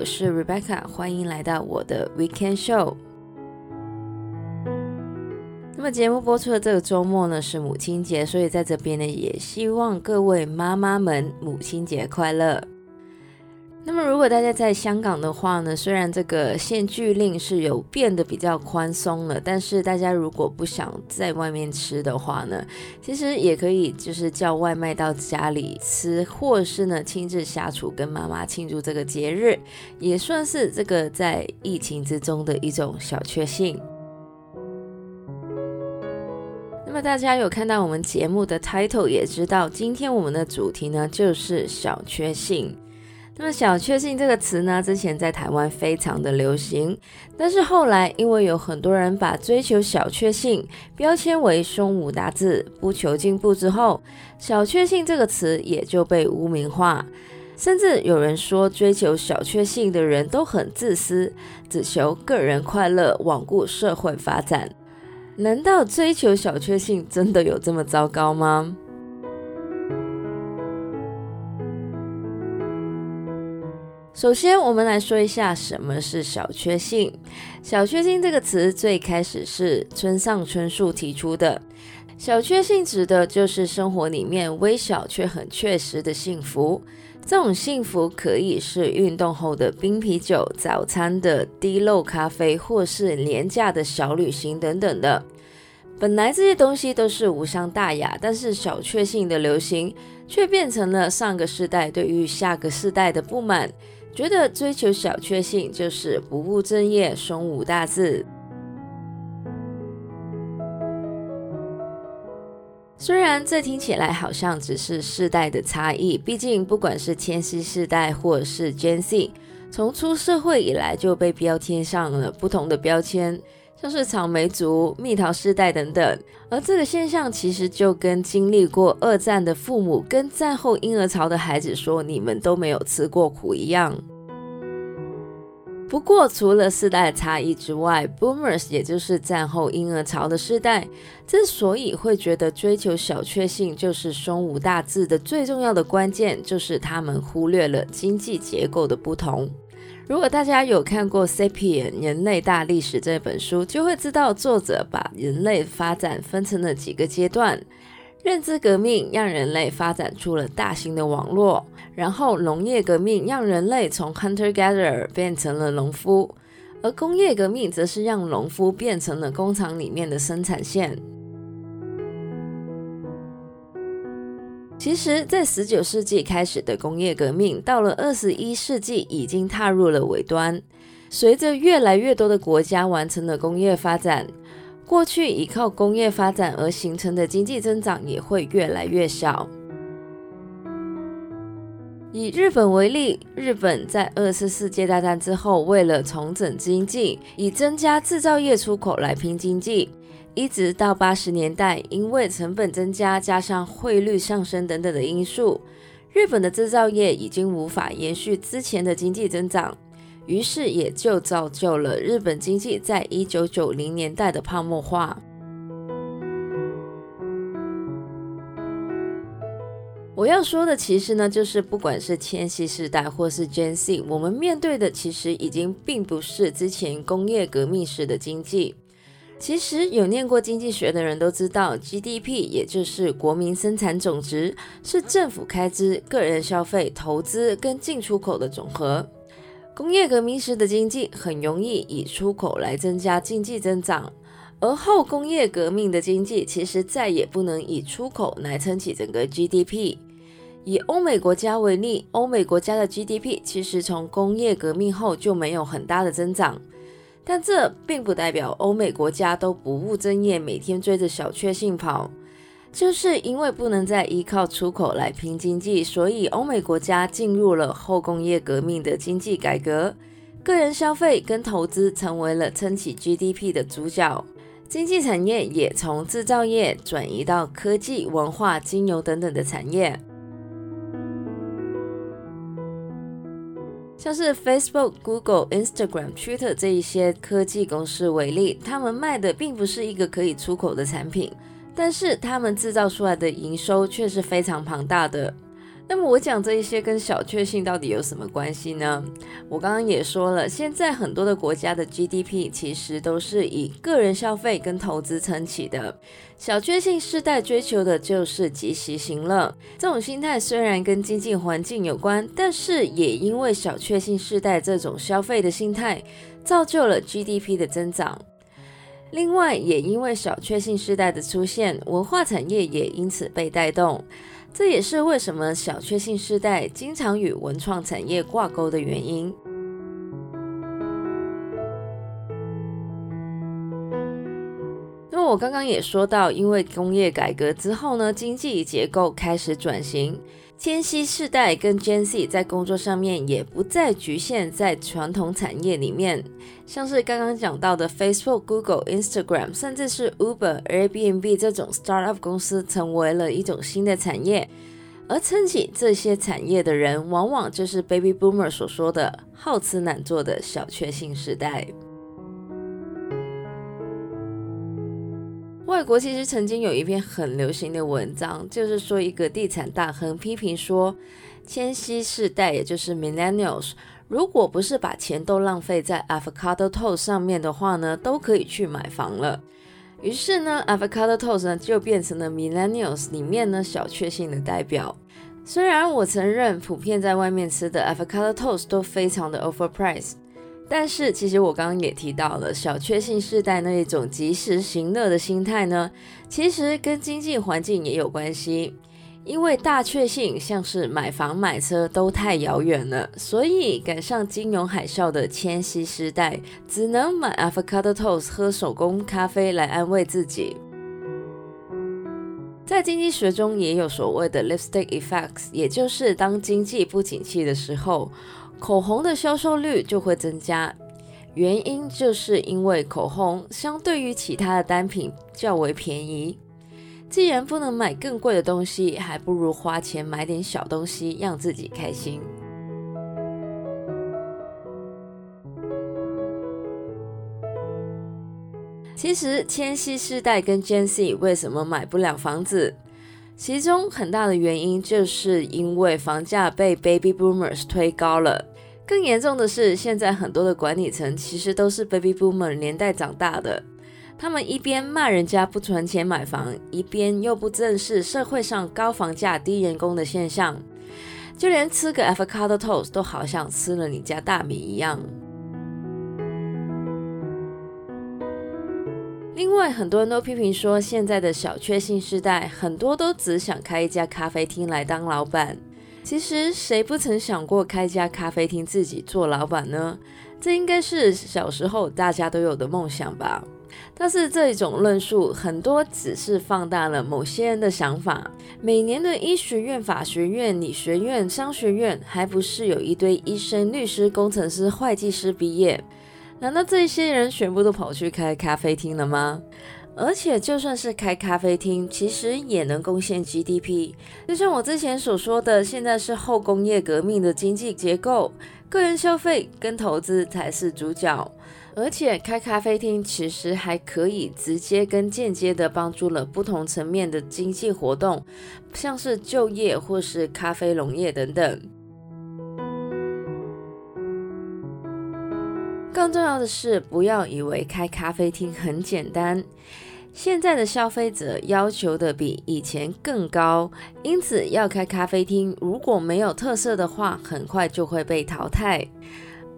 我是 Rebecca，欢迎来到我的 Weekend Show。那么节目播出的这个周末呢，是母亲节，所以在这边呢，也希望各位妈妈们母亲节快乐。那么，如果大家在香港的话呢，虽然这个限聚令是有变得比较宽松了，但是大家如果不想在外面吃的话呢，其实也可以就是叫外卖到家里吃，或是呢亲自下厨跟妈妈庆祝这个节日，也算是这个在疫情之中的一种小确幸。那么大家有看到我们节目的 title，也知道今天我们的主题呢就是小确幸。那么“小确幸”这个词呢，之前在台湾非常的流行，但是后来因为有很多人把追求小确幸标签为胸无大志、不求进步之后，“小确幸”这个词也就被污名化，甚至有人说追求小确幸的人都很自私，只求个人快乐，罔顾社会发展。难道追求小确幸真的有这么糟糕吗？首先，我们来说一下什么是小确幸。小确幸这个词最开始是村上春树提出的。小确幸指的就是生活里面微小却很确实的幸福。这种幸福可以是运动后的冰啤酒、早餐的滴漏咖啡，或是廉价的小旅行等等的。本来这些东西都是无伤大雅，但是小确幸的流行却变成了上个世代对于下个世代的不满。觉得追求小确幸就是不务正业、胸无大志。虽然这听起来好像只是世代的差异，毕竟不管是千禧世代或是 Gen Z，从出社会以来就被标签上了不同的标签。像是草莓族、蜜桃世代等等，而这个现象其实就跟经历过二战的父母跟战后婴儿潮的孩子说“你们都没有吃过苦”一样。不过，除了世代的差异之外，Boomers 也就是战后婴儿潮的世代，之所以会觉得追求小确幸就是胸无大志的最重要的关键，就是他们忽略了经济结构的不同。如果大家有看过《Sapien 人类大历史》这本书，就会知道作者把人类发展分成了几个阶段。认知革命让人类发展出了大型的网络，然后农业革命让人类从 hunter-gatherer 变成了农夫，而工业革命则是让农夫变成了工厂里面的生产线。其实，在十九世纪开始的工业革命，到了二十一世纪已经踏入了尾端。随着越来越多的国家完成了工业发展，过去依靠工业发展而形成的经济增长也会越来越小。以日本为例，日本在二次世界大战之后，为了重整经济，以增加制造业出口来拼经济。一直到八十年代，因为成本增加，加上汇率上升等等的因素，日本的制造业已经无法延续之前的经济增长，于是也就造就了日本经济在一九九零年代的泡沫化。我要说的其实呢，就是不管是千禧世代或是 Gen Z，我们面对的其实已经并不是之前工业革命时的经济。其实有念过经济学的人都知道，GDP 也就是国民生产总值，是政府开支、个人消费、投资跟进出口的总和。工业革命时的经济很容易以出口来增加经济增长，而后工业革命的经济其实再也不能以出口来撑起整个 GDP。以欧美国家为例，欧美国家的 GDP 其实从工业革命后就没有很大的增长。但这并不代表欧美国家都不务正业，每天追着小确幸跑。就是因为不能再依靠出口来拼经济，所以欧美国家进入了后工业革命的经济改革，个人消费跟投资成为了撑起 GDP 的主角，经济产业也从制造业转移到科技、文化、金融等等的产业。像是 Facebook、Google、Instagram、Twitter 这一些科技公司为例，他们卖的并不是一个可以出口的产品，但是他们制造出来的营收却是非常庞大的。那么我讲这一些跟小确幸到底有什么关系呢？我刚刚也说了，现在很多的国家的 GDP 其实都是以个人消费跟投资撑起的。小确幸世代追求的就是及时行乐，这种心态虽然跟经济环境有关，但是也因为小确幸世代这种消费的心态，造就了 GDP 的增长。另外，也因为小确幸世代的出现，文化产业也因此被带动。这也是为什么小确幸世代经常与文创产业挂钩的原因。我刚刚也说到，因为工业改革之后呢，经济结构开始转型。千禧世代跟 Gen Z 在工作上面也不再局限在传统产业里面，像是刚刚讲到的 Facebook、Google、Instagram，甚至是 Uber、Airbnb 这种 startup 公司，成为了一种新的产业。而撑起这些产业的人，往往就是 Baby Boomer 所说的好吃懒做的小确幸世代。外国其实曾经有一篇很流行的文章，就是说一个地产大亨批评说，千禧世代也就是 Millennials，如果不是把钱都浪费在 Avocado Toast 上面的话呢，都可以去买房了。于是呢，Avocado Toast 呢就变成了 Millennials 里面呢小确幸的代表。虽然我承认，普遍在外面吃的 Avocado Toast 都非常的 overpriced。但是，其实我刚刚也提到了小确幸世代那一种及时行乐的心态呢，其实跟经济环境也有关系。因为大确幸像是买房买车都太遥远了，所以赶上金融海啸的千禧世代只能买 avocado toast 喝手工咖啡来安慰自己。在经济学中也有所谓的 lipstick effects，也就是当经济不景气的时候。口红的销售率就会增加，原因就是因为口红相对于其他的单品较为便宜。既然不能买更贵的东西，还不如花钱买点小东西，让自己开心。其实，千禧世代跟 Gen Z 为什么买不了房子？其中很大的原因就是因为房价被 Baby Boomers 推高了。更严重的是，现在很多的管理层其实都是 Baby Boomer 年代长大的，他们一边骂人家不存钱买房，一边又不正视社会上高房价、低人工的现象，就连吃个 Avocado Toast 都好像吃了你家大米一样。另外，很多人都批评说，现在的小确幸时代很多都只想开一家咖啡厅来当老板。其实谁不曾想过开家咖啡厅自己做老板呢？这应该是小时候大家都有的梦想吧。但是这一种论述很多只是放大了某些人的想法。每年的医学院、法学院、理学院、商学院，还不是有一堆医生、律师、工程师、会计师毕业？难道这些人全部都跑去开咖啡厅了吗？而且就算是开咖啡厅，其实也能贡献 GDP。就像我之前所说的，现在是后工业革命的经济结构，个人消费跟投资才是主角。而且开咖啡厅其实还可以直接跟间接的帮助了不同层面的经济活动，像是就业或是咖啡农业等等。更重要的是，不要以为开咖啡厅很简单。现在的消费者要求的比以前更高，因此要开咖啡厅，如果没有特色的话，很快就会被淘汰。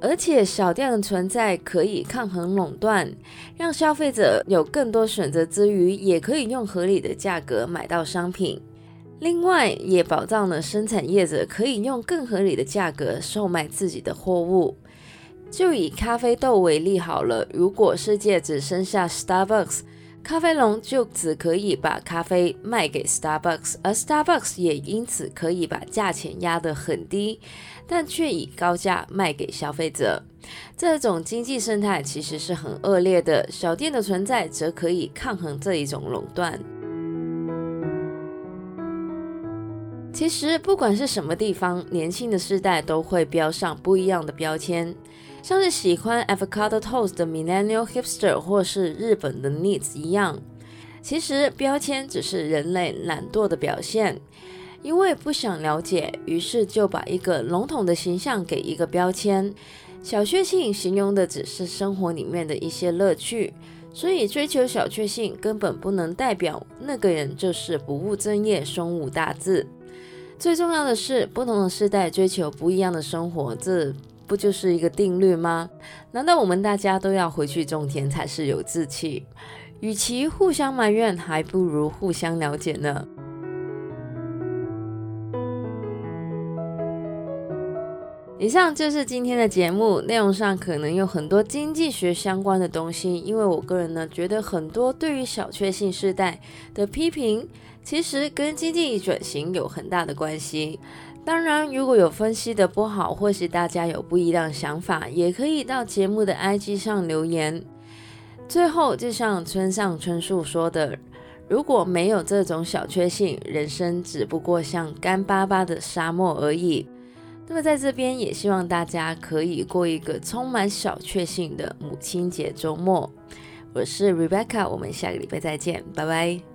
而且小店的存在可以抗衡垄断，让消费者有更多选择之余，也可以用合理的价格买到商品。另外，也保障了生产业者可以用更合理的价格售卖自己的货物。就以咖啡豆为例好了，如果世界只剩下 Starbucks，咖啡农就只可以把咖啡卖给 Starbucks，而 Starbucks 也因此可以把价钱压得很低，但却以高价卖给消费者。这种经济生态其实是很恶劣的，小店的存在则可以抗衡这一种垄断。其实不管是什么地方，年轻的世代都会标上不一样的标签。像是喜欢 avocado toast 的 millennial hipster，或是日本的 needs 一样，其实标签只是人类懒惰的表现。因为不想了解，于是就把一个笼统的形象给一个标签。小确幸形容的只是生活里面的一些乐趣，所以追求小确幸根本不能代表那个人就是不务正业、胸无大志。最重要的是，不同的世代追求不一样的生活，这不就是一个定律吗？难道我们大家都要回去种田才是有志气？与其互相埋怨，还不如互相了解呢。以上就是今天的节目，内容上可能有很多经济学相关的东西，因为我个人呢觉得很多对于小确幸世代的批评，其实跟经济转型有很大的关系。当然，如果有分析的不好，或是大家有不一样的想法，也可以到节目的 IG 上留言。最后，就像村上春树说的，如果没有这种小确幸，人生只不过像干巴巴的沙漠而已。那么在这边也希望大家可以过一个充满小确幸的母亲节周末。我是 Rebecca，我们下个礼拜再见，拜拜。